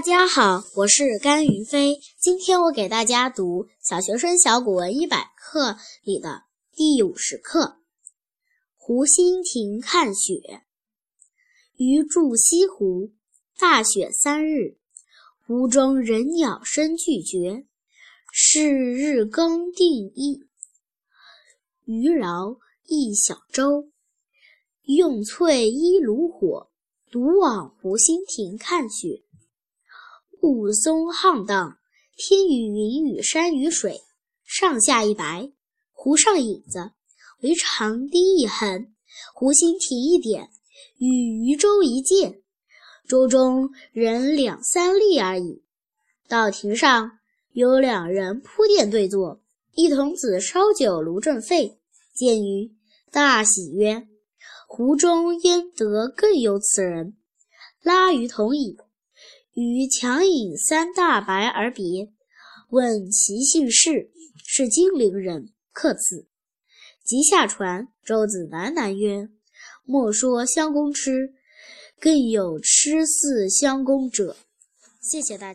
大家好，我是甘云飞。今天我给大家读《小学生小古文一百课》里的第五十课《湖心亭看雪》。余住西湖，大雪三日，湖中人鸟声俱绝。是日更定一，余饶一小舟，用翠衣炉火，独往湖心亭看雪。雾凇沆荡，天与云与山与水，上下一白。湖上影子，为长堤一横，湖心亭一点，与渔舟一芥。舟中人两三粒而已。到亭上，有两人铺垫对坐，一童子烧酒炉正沸，见余，大喜曰：“湖中焉得更有此人？”拉余同饮。与强饮三大白而别，问其姓氏，是金陵人，客此。即下船，舟子喃喃曰：“莫说相公痴，更有痴似相公者。”谢谢大家。